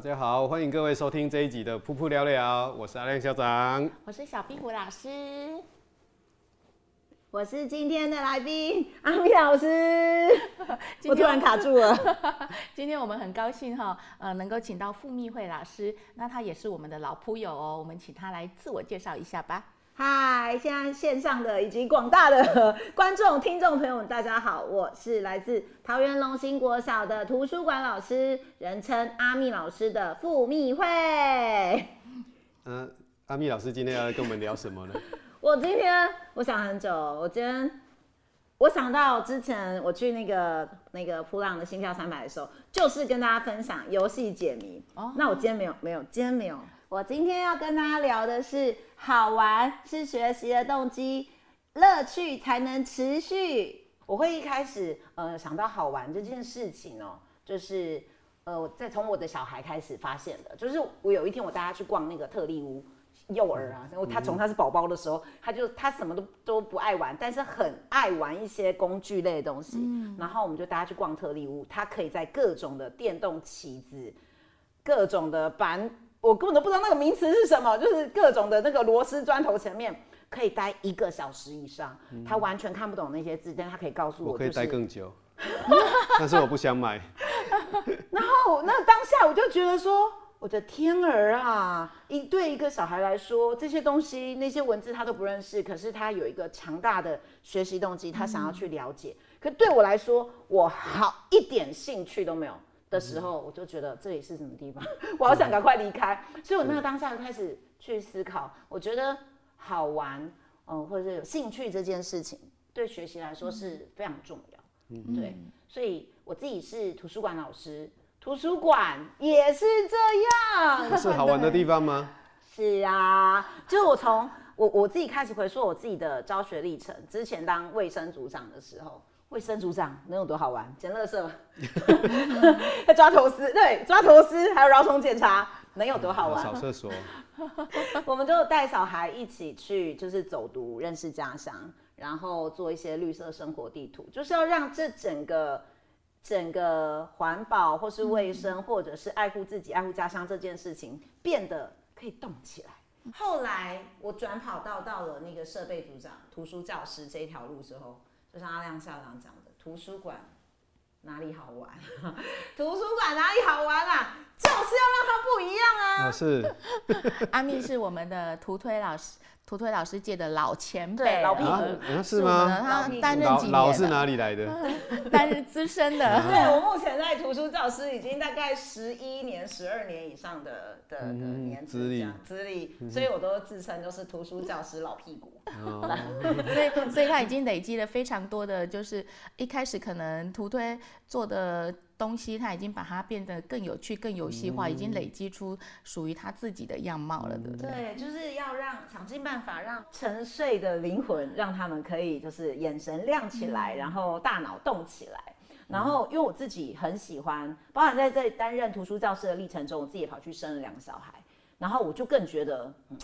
家好，欢迎各位收听这一集的《噗噗聊聊》，我是阿亮校长，我是小壁虎老师。我是今天的来宾阿米老师，我突然卡住了。今天我们很高兴哈，呃，能够请到傅密慧老师，那他也是我们的老噗友哦，我们请他来自我介绍一下吧。嗨，现在线上的以及广大的 观众、听众朋友们，大家好，我是来自桃园龙兴国小的图书馆老师，人称阿密老师的傅密慧。嗯、呃，阿密老师今天要来跟我们聊什么呢？我今天我想很久，我今天我想到之前我去那个那个普朗的心跳三百的时候，就是跟大家分享游戏解谜。哦，那我今天没有没有，今天没有。我今天要跟大家聊的是好玩是学习的动机，乐趣才能持续。我会一开始呃想到好玩这件事情哦，就是呃在从我的小孩开始发现的，就是我有一天我带他去逛那个特例屋。幼儿啊，然后他从他是宝宝的时候，他就他什么都都不爱玩，但是很爱玩一些工具类的东西。嗯，然后我们就带他去逛特力屋，他可以在各种的电动棋子、各种的板，我根本都不知道那个名词是什么，就是各种的那个螺丝砖头前面可以待一个小时以上。嗯，他完全看不懂那些字，但他可以告诉我，就是，我可以待更久，但是我不想买。然后那当下我就觉得说。我的天儿啊！一对一个小孩来说，这些东西、那些文字他都不认识，可是他有一个强大的学习动机，他想要去了解。嗯、可对我来说，我好一点兴趣都没有的时候，我就觉得这里是什么地方？我好想赶快离开。所以我那个当下就开始去思考，我觉得好玩，嗯、呃，或者是有兴趣这件事情，对学习来说是非常重要。嗯，对。所以我自己是图书馆老师。图书馆也是这样，是好玩的地方吗？是啊，就我从我我自己开始回溯我自己的教学历程。之前当卫生组长的时候，卫生组长能有多好玩？捡垃圾，抓头丝，对，抓头丝，还有绕虫检查，能有多好玩？扫厕所。我们就带小孩一起去，就是走读，认识家乡，然后做一些绿色生活地图，就是要让这整个。整个环保或是卫生，嗯、或者是爱护自己、爱护家乡这件事情变得可以动起来。后来我转跑道到了那个设备组长、图书教师这一条路之后，就像阿亮校长讲的，图书馆哪里好玩？图书馆哪里好玩啊？就是要让它不一样啊！哦、是，阿密是我们的图推老师。图推老师界的老前辈，老屁股、啊，是吗？他担任几年老？老是哪里来的？担任资深的。对，我目前在图书教师已经大概十一年、十二年以上的的的年资历，资历，所以我都自称就是图书教师老屁股。哦、所以，所以他已经累积了非常多的，就是一开始可能图推做的。东西他已经把它变得更有趣、更游戏化，嗯、已经累积出属于他自己的样貌了，对不对？对，就是要让想尽办法让沉睡的灵魂，让他们可以就是眼神亮起来，嗯、然后大脑动起来。然后，因为我自己很喜欢，包含在这担任图书教师的历程中，我自己也跑去生了两个小孩，然后我就更觉得，嗯、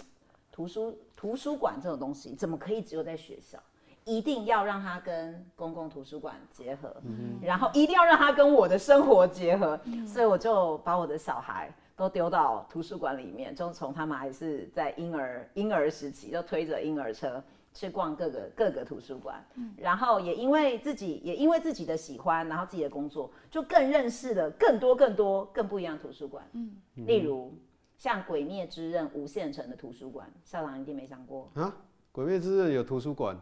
图书图书馆这种东西怎么可以只有在学校？一定要让它跟公共图书馆结合，嗯、然后一定要让它跟我的生活结合，嗯、所以我就把我的小孩都丢到图书馆里面，就从他们还是在婴儿婴儿时期，就推着婴儿车，去逛各个各个图书馆，嗯、然后也因为自己也因为自己的喜欢，然后自己的工作，就更认识了更多更多更不一样的图书馆。嗯，例如像《鬼灭之刃》无限城的图书馆，校长一定没想过。啊，《鬼灭之刃》有图书馆，《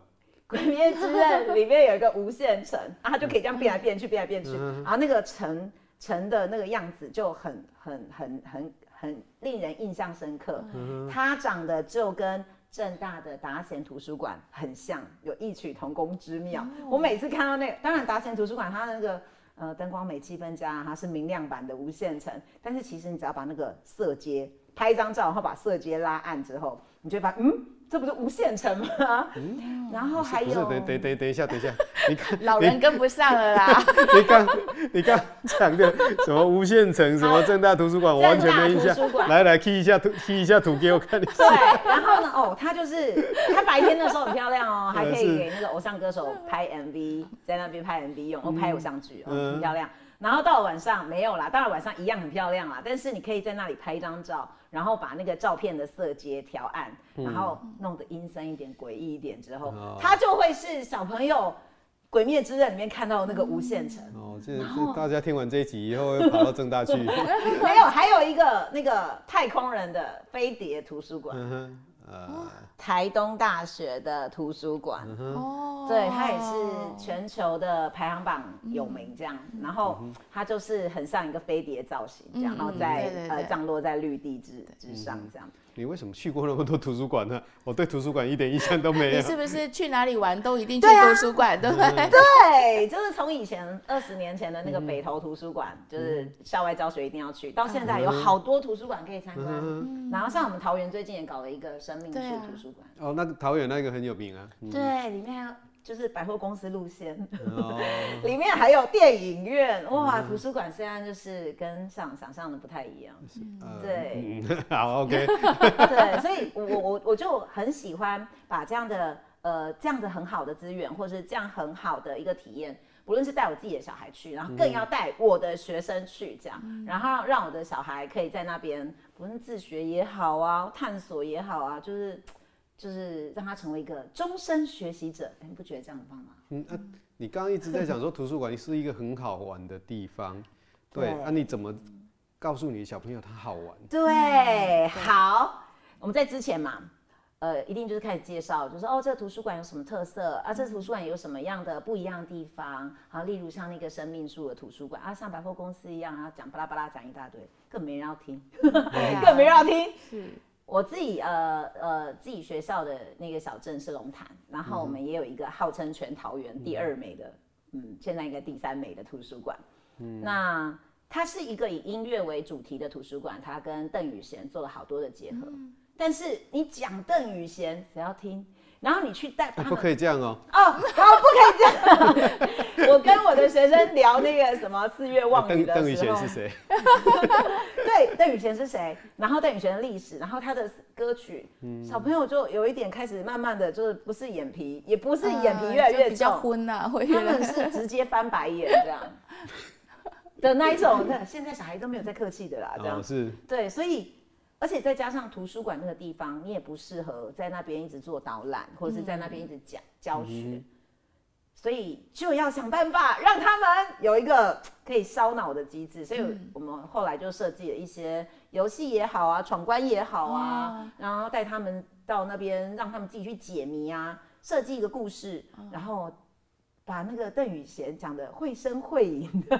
鬼灭之刃》里面有一个无限城，啊，它就可以这样变来变去，变来变去，嗯、然后那个城城的那个样子就很很很很很令人印象深刻。嗯、它长得就跟。正大的达贤图书馆很像，有异曲同工之妙。Oh. 我每次看到那个，当然达贤图书馆它的那个呃灯光美、气氛佳，它是明亮版的无限城。但是其实你只要把那个色阶拍一张照，然后把色阶拉暗之后，你就会发现，嗯。这不是无限城吗？嗯，然后还有，等等等等一下，等一下，你看老人跟不上了啦。你刚你刚讲的什么无限城，什么正大图书馆，我完全没印象。来来，key 一下图，key 一下图给我看一下。对，然后呢？哦，他就是他白天的时候很漂亮哦，还可以给那个偶像歌手拍 MV，在那边拍 MV 用，哦，拍偶像剧哦，很漂亮。然后到了晚上没有啦，当然晚上一样很漂亮啦，但是你可以在那里拍一张照，然后把那个照片的色阶调暗，嗯、然后弄得阴森一点、诡异一点之后，哦、它就会是小朋友《鬼灭之刃》里面看到的那个无限城。哦，这这大家听完这一集以后会跑到正大去。没有，还有一个那个太空人的飞碟图书馆。嗯呃，台东大学的图书馆，哦，对，它也是全球的排行榜有名这样，然后它就是很像一个飞碟造型这样，然后在呃降落在绿地之之上这样。你为什么去过那么多图书馆呢？我对图书馆一点印象都没有。你是不是去哪里玩都一定去图书馆，对不 对？对，就是从以前二十年前的那个北投图书馆，就是校外教学一定要去，到现在有好多图书馆可以参观。然后像我们桃园最近也搞了一个生命树图书馆。哦，那个桃园那个很有名啊。对，里面。就是百货公司路线，哦、里面还有电影院，哇！嗯、图书馆虽然就是跟想想象的不太一样，嗯、对，嗯、好，OK，对，所以我我我就很喜欢把这样的呃这样的很好的资源，或是这样很好的一个体验，不论是带我自己的小孩去，然后更要带我的学生去，这样，嗯、然后让我的小孩可以在那边，不论自学也好啊，探索也好啊，就是。就是让他成为一个终身学习者，你不觉得这样很棒吗？嗯啊，你刚刚一直在讲说图书馆是一个很好玩的地方，对，那、啊、你怎么告诉你的小朋友他好玩？对，好，我们在之前嘛，呃，一定就是开始介绍，就是哦，这个图书馆有什么特色啊？这个、图书馆有什么样的不一样的地方？好，例如像那个生命树的图书馆啊，像百货公司一样啊，讲巴拉巴拉讲一大堆，更没人要听，更 没人要听，是。我自己呃呃自己学校的那个小镇是龙潭，然后我们也有一个号称全桃园第二美的，嗯，嗯，现在应该第三美的图书馆。嗯，那它是一个以音乐为主题的图书馆，它跟邓宇贤做了好多的结合。嗯，但是你讲邓宇贤，谁要听？然后你去带他们，不可以这样哦。哦，好，不可以这样。我跟我的学生聊那个什么四月望雨的时候，邓邓雨贤是谁？对，邓雨贤是谁？然后邓雨贤的历史，然后他的歌曲，嗯、小朋友就有一点开始慢慢的就是不是眼皮，也不是眼皮越来越重，呃、比较昏啊，会他们是直接翻白眼这样的那一种。对，现在小孩都没有再客气的啦，这样、哦、是。对，所以。而且再加上图书馆那个地方，你也不适合在那边一直做导览，或者是在那边一直讲教学，嗯、所以就要想办法让他们有一个可以烧脑的机制。所以我们后来就设计了一些游戏也好啊，闯关也好啊，嗯、然后带他们到那边，让他们自己去解谜啊，设计一个故事，然后。把那个邓宇贤讲的绘声绘影的，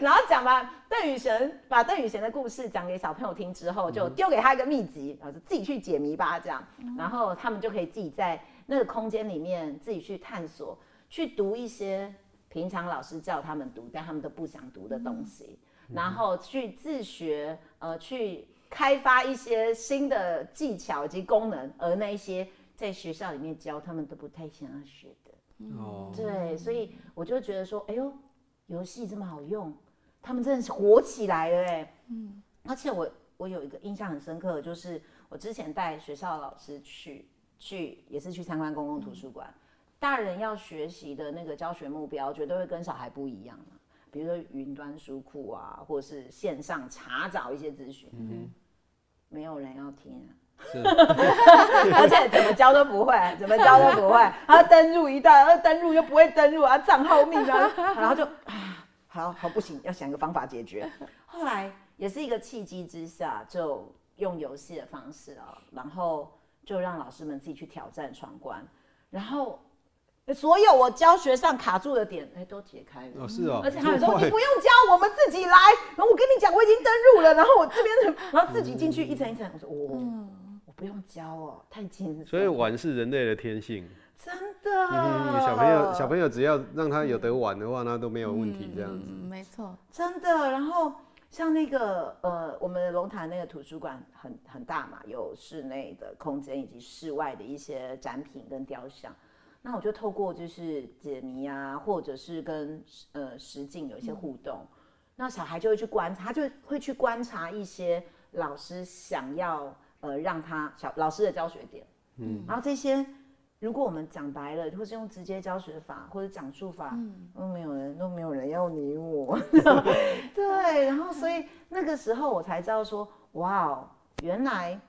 然后讲完邓宇贤把邓宇贤的故事讲给小朋友听之后，就丢给他一个秘籍，然后就自己去解谜吧，这样，然后他们就可以自己在那个空间里面自己去探索，去读一些平常老师叫他们读但他们都不想读的东西，然后去自学，呃，去开发一些新的技巧以及功能，而那一些在学校里面教他们都不太想要学的。哦，对，所以我就觉得说，哎呦，游戏这么好用，他们真的是火起来了哎。嗯，而且我我有一个印象很深刻的，就是我之前带学校的老师去去也是去参观公共图书馆，嗯、大人要学习的那个教学目标绝对会跟小孩不一样嘛，比如说云端书库啊，或者是线上查找一些资讯，嗯哼，没有人要听啊。而且怎么教都不会，怎么教都不会。他登入一段，登入又不会登入啊，账号密码，然后就啊，好好不行，要想一个方法解决。后来也是一个契机之下，就用游戏的方式啊，然后就让老师们自己去挑战闯关，然后。所有我教学上卡住的点，哎，都解开了。哦，是哦。而且他们说你不用教，我们自己来。然后我跟你讲，我已经登入了。然后我这边，然后自己进去一层一层。我说，哦，我不用教哦，太轻松。所以玩是人类的天性。真的。嗯，小朋友，小朋友只要让他有得玩的话，那都没有问题。这样子。嗯，没错。真的。然后像那个呃，我们龙潭那个图书馆很很大嘛，有室内的空间以及室外的一些展品跟雕像。那我就透过就是解谜啊，或者是跟呃实境有一些互动，嗯、那小孩就会去观察，他就会去观察一些老师想要呃让他小老师的教学点，嗯，然后这些如果我们讲白了，或是用直接教学法或者讲述法，嗯，都没有人都没有人要理我，对，然后所以那个时候我才知道说，哇哦，原来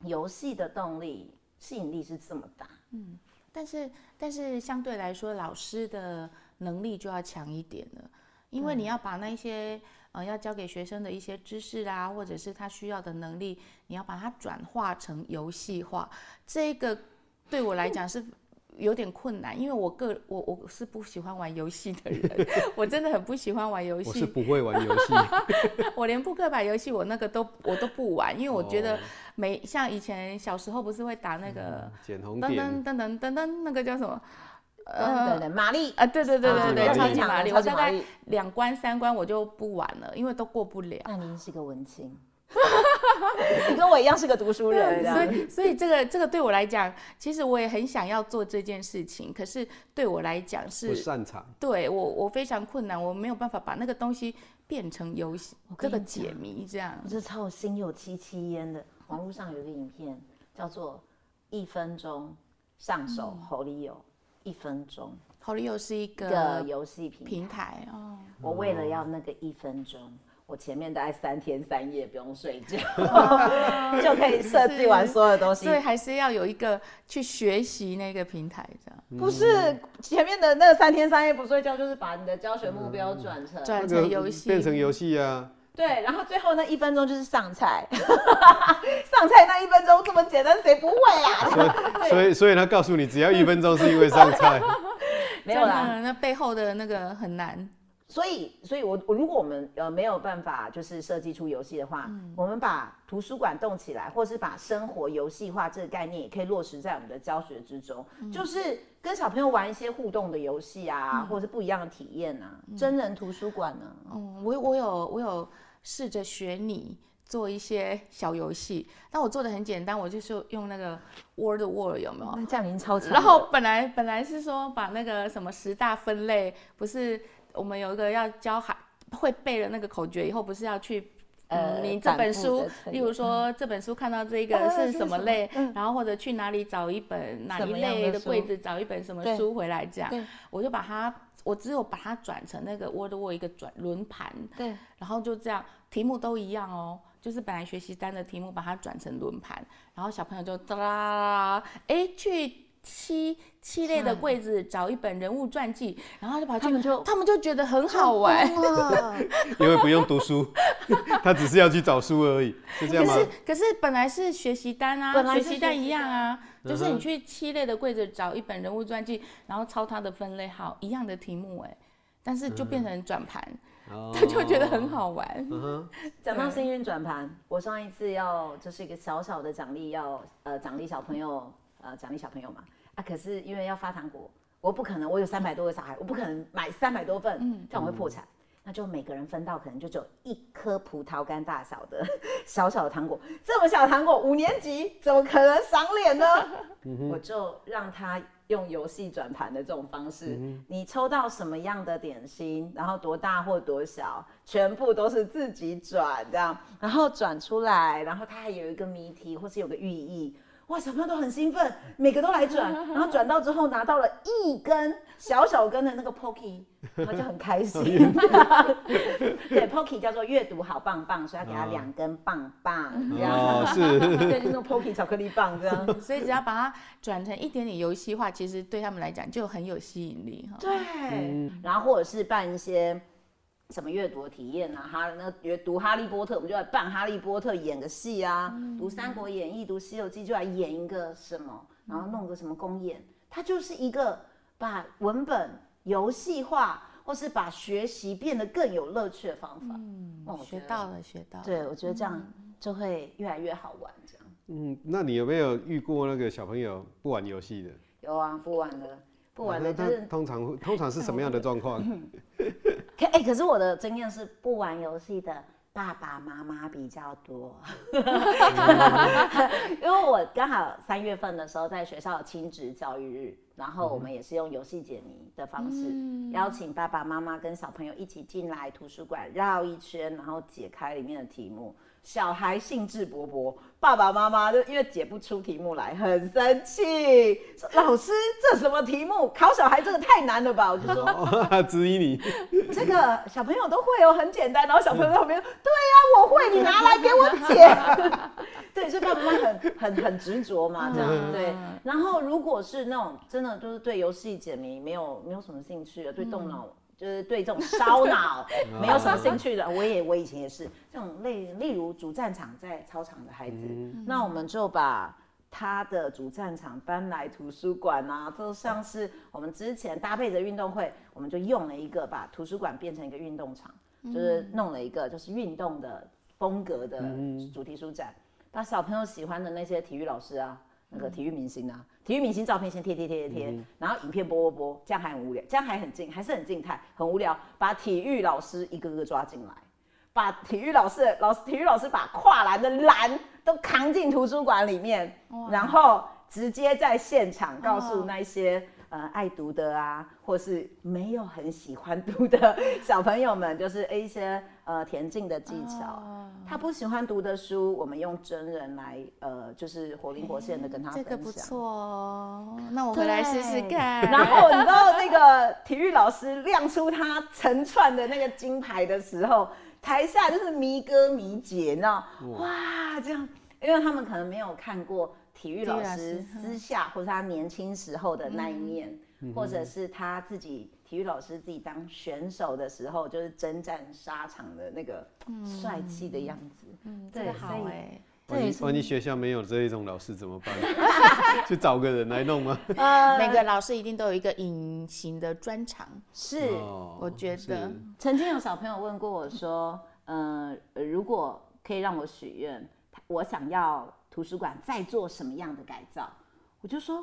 游戏的动力吸引力是这么大，嗯。但是，但是相对来说，老师的能力就要强一点了，因为你要把那些呃要教给学生的一些知识啊，或者是他需要的能力，你要把它转化成游戏化，这个对我来讲是。有点困难，因为我个我我是不喜欢玩游戏的人，我真的很不喜欢玩游戏。我是不会玩游戏，我连扑克牌游戏我那个都我都不玩，因为我觉得没像以前小时候不是会打那个捡红点，噔噔噔噔噔，那个叫什么？呃，玛丽啊，对对对对对，超级玛丽，我大概丽两关三关我就不玩了，因为都过不了。那您是个文青。你跟我一样是个读书人，所以所以这个这个对我来讲，其实我也很想要做这件事情，可是对我来讲是不擅长，对我我非常困难，我没有办法把那个东西变成游戏，这个解谜这样。我是超心有戚戚焉的。网络上有一个影片叫做《一分钟上手猴利友》，一分钟好利友是一个游戏平台哦。我为了要那个一分钟。我前面大概三天三夜不用睡觉，就可以设计完所有的东西。所以还是要有一个去学习那个平台，这样。不是前面的那三天三夜不睡觉，就是把你的教学目标转成转成游戏，变成游戏啊。对，然后最后那一分钟就是上菜，上菜那一分钟这么简单，谁不会啊？所以所以他告诉你，只要一分钟是因为上菜，没有啦，那背后的那个很难。所以，所以我我如果我们呃没有办法就是设计出游戏的话，嗯、我们把图书馆动起来，或是把生活游戏化这个概念也可以落实在我们的教学之中，嗯、就是跟小朋友玩一些互动的游戏啊，嗯、或者是不一样的体验啊，嗯、真人图书馆呢、啊？嗯，我我有我有试着学你做一些小游戏，但我做的很简单，我就是用那个 Word Word 有没有？那这样已经超强。然后本来本来是说把那个什么十大分类不是。我们有一个要教孩会背了那个口诀以后，不是要去，呃，你这本书，例如说这本书看到这个是什么类，然后或者去哪里找一本哪一类的柜子找一本什么书回来这样，我就把它，我只有把它转成那个 Word Word 一个转轮盘，对，然后就这样，题目都一样哦，就是本来学习单的题目把它转成轮盘，然后小朋友就哒啦啦，哎去。七七类的柜子找一本人物传记，然后就跑去，他们就他们就觉得很好玩，因为不用读书，他只是要去找书而已，是这样吗？可是可是本来是学习单啊，学习单一样啊，就是你去七类的柜子找一本人物传记，然后抄他的分类号，一样的题目哎，但是就变成转盘，他就觉得很好玩。讲到幸运转盘，我上一次要就是一个小小的奖励，要呃奖励小朋友。呃，奖励小朋友嘛，啊，可是因为要发糖果，我不可能，我有三百多个小孩，我不可能买三百多份，嗯，这样我会破产。嗯、那就每个人分到可能就只有一颗葡萄干大小的 小小的糖果，这么小的糖果，五年级怎么可能赏脸呢？我就让他用游戏转盘的这种方式，你抽到什么样的点心，然后多大或多小，全部都是自己转这样，然后转出来，然后它还有一个谜题或是有个寓意。哇，小朋友都很兴奋，每个都来转，然后转到之后拿到了一根小小根的那个 Pocky，然后就很开心。对，Pocky 叫做阅读好棒棒，所以要给他两根棒棒，这样。哦，是。对，就是那种 Pocky 巧克力棒这样。所以只要把它转成一点点游戏化，其实对他们来讲就很有吸引力哈。对，嗯、然后或者是办一些。什么阅读的体验啊？哈，那阅读《哈利波特》，我们就来扮《哈利波特》演个戏啊；嗯、读《三国演义》、读《西游记》，就来演一个什么，然后弄个什么公演。它就是一个把文本游戏化，或是把学习变得更有乐趣的方法。嗯，哦、学到了，学到了。对，我觉得这样就会越来越好玩。这样。嗯，那你有没有遇过那个小朋友不玩游戏的？有啊，不玩的，不玩的。就是、通常通常是什么样的状况？可哎，可是我的经验是不玩游戏的爸爸妈妈比较多，因为我刚好三月份的时候在学校有亲职教育日，然后我们也是用游戏解谜的方式，邀请爸爸妈妈跟小朋友一起进来图书馆绕一圈，然后解开里面的题目。小孩兴致勃勃，爸爸妈妈就因为解不出题目来，很生气，说：“老师，这什么题目？考小孩这个太难了吧？”我就说：“质疑你，这个小朋友都会哦，很简单。”然后小朋友在旁边：“对呀、啊，我会，你拿来给我解。”对，所以爸爸妈妈很很很执着嘛，这样对。然后如果是那种真的就是对游戏解谜没有没有什么兴趣的，对动脑。就是对这种烧脑 没有什么兴趣的，我也我以前也是。这种类，例如主战场在操场的孩子，嗯、那我们就把他的主战场搬来图书馆啊，就像是我们之前搭配着运动会，我们就用了一个把图书馆变成一个运动场，就是弄了一个就是运动的风格的主题书展，把小朋友喜欢的那些体育老师啊。那个体育明星啊，体育明星照片先贴贴贴贴贴，嗯、然后影片播播播，这样还很无聊，这样还很静，还是很静态，很无聊。把体育老师一个个抓进来，把体育老师老师体育老师把跨栏的栏都扛进图书馆里面，然后直接在现场告诉那些。呃，爱读的啊，或是没有很喜欢读的小朋友们，就是一些呃田径的技巧。哦、他不喜欢读的书，我们用真人来，呃，就是活灵活现的跟他分享。这个不错哦，那我回来试试看。然后你知道那个体育老师亮出他成串的那个金牌的时候，台下就是迷哥迷姐，你知道？哇，这样，因为他们可能没有看过。体育老师私下，或者他年轻时候的那一面，嗯、或者是他自己体育老师自己当选手的时候，就是征战沙场的那个帅气的样子。嗯，对，这个好哎。万一万一学校没有这一种老师怎么办？去找个人来弄吗？呃，每个老师一定都有一个隐形的专长。是，我觉得曾经有小朋友问过我说，呃，如果可以让我许愿，我想要。图书馆再做什么样的改造？我就说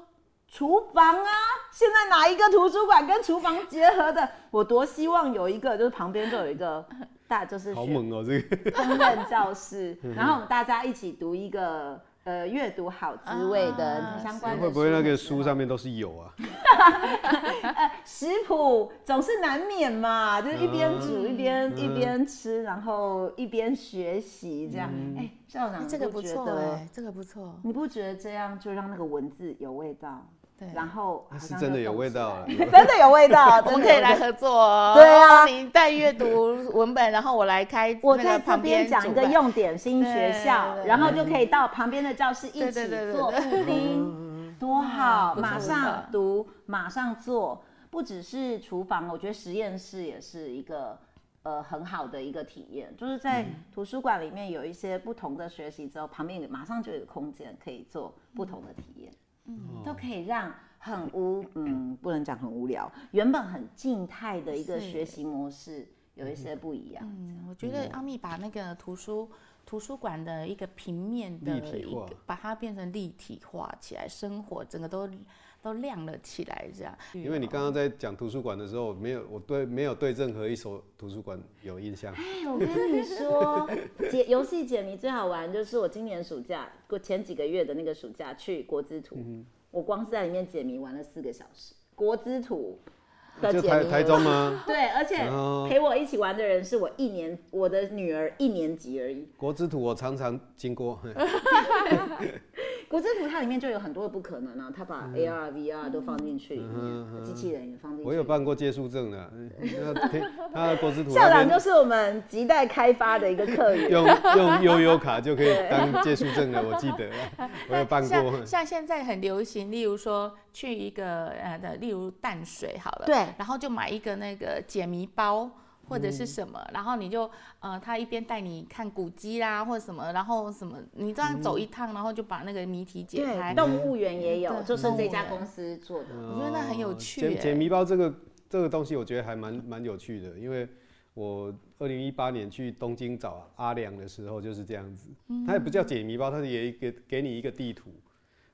厨房啊，现在哪一个图书馆跟厨房结合的？我多希望有一个，就是旁边就有一个大，就是好猛哦，这个烹饪教室，然后我们大家一起读一个。呃，阅读好滋味的相关的会不会那个书上面都是有啊？呃，食谱总是难免嘛，就是一边煮一边一边吃，然后一边学习这样。哎，校长，这个不错哎，这个不错。你不觉得这样就让那个文字有味道？对，然后是 真的有味道，真的有味道，我们可以来合作哦。对啊，你带阅读文本，然后我来开。我在旁边讲一个用点新学校，然后就可以到旁边的教室一起做布丁，多好！马上读，马上做。不只是厨房，我觉得实验室也是一个呃很好的一个体验。就是在图书馆里面有一些不同的学习之后，旁边马上就有空间可以做不同的体验。嗯，都可以让很无 嗯，不能讲很无聊，原本很静态的一个学习模式有一些不一样。嗯，我觉得阿密把那个图书图书馆的一个平面的一个，把它变成立体化起来，生活整个都都亮了起来，这样。因为你刚刚在讲图书馆的时候，没有我对没有对任何一所图书馆有印象。哎，我跟你说，解游戏解谜最好玩，就是我今年暑假过前几个月的那个暑假去国之图，嗯、我光是在里面解谜玩了四个小时。国之图的解谜，台中吗？对，而且陪我一起玩的人是我一年我的女儿一年级而已。国之图我常常经过。国之图它里面就有很多的不可能啊，它把 AR、VR 都放进去里面，机器人也放进去。我有办过借书证的，他的国之图。校长就是我们亟待开发的一个客源，用用悠游卡就可以当借书证的，我记得，我有办过。像像现在很流行，例如说去一个呃的，例如淡水好了，对，然后就买一个那个解谜包。或者是什么，然后你就呃，他一边带你看古迹啦，或者什么，然后什么，你这样走一趟，然后就把那个谜题解开。动物园也有，就是这家公司做的，我觉得那很有趣。解解谜包这个这个东西，我觉得还蛮蛮有趣的，因为我二零一八年去东京找阿良的时候就是这样子，他也不叫解谜包，他是也给给你一个地图。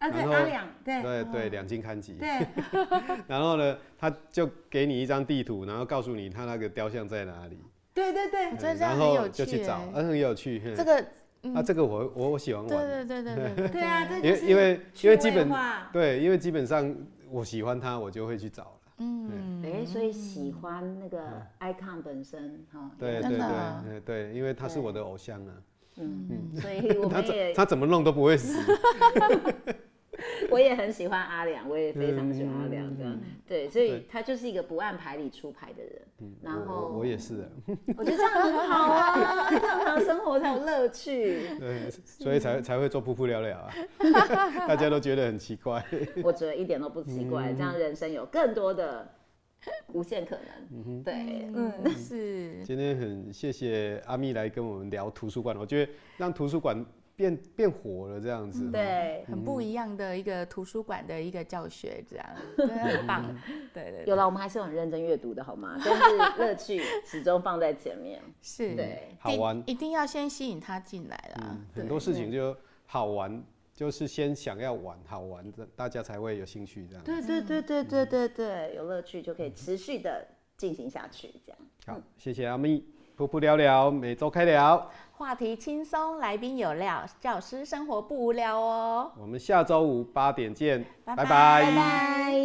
啊，对，阿两，对，对对，两津勘吉，对，然后呢，他就给你一张地图，然后告诉你他那个雕像在哪里。对对对，然后就去找，很有趣。这个，啊，这个我我我喜欢玩。对对对对对。对 啊，因为因为因为基本对，因为基本上我喜欢他，我就会去找了。嗯，哎，所以喜欢那个 icon 本身哈。对对对对，因为他是我的偶像啊。嗯嗯，所以我们也他怎么弄都不会死。我也很喜欢阿良，我也非常喜欢阿良，这样对，所以他就是一个不按牌理出牌的人。嗯然后我也是，我觉得这样很好啊，这样生活才有乐趣。对，所以才才会做噗噗聊聊啊，大家都觉得很奇怪。我觉得一点都不奇怪，这样人生有更多的无限可能。对，嗯，是。今天很谢谢阿咪来跟我们聊图书馆，我觉得让图书馆。变变火了，这样子，对，很不一样的一个图书馆的一个教学，这样，真的 很棒。对对，有了，我们还是很认真阅读的，好吗？但是乐趣始终放在前面，是，对，好玩，一定要先吸引他进来啦。很多事情就好玩，就是先想要玩，好玩的，大家才会有兴趣，这样。对对对对对对对，有乐趣就可以持续的进行下去，这样。好，谢谢阿蜜，噗噗聊聊，每周开聊。话题轻松，来宾有料，教师生活不无聊哦。我们下周五八点见，拜拜。拜拜。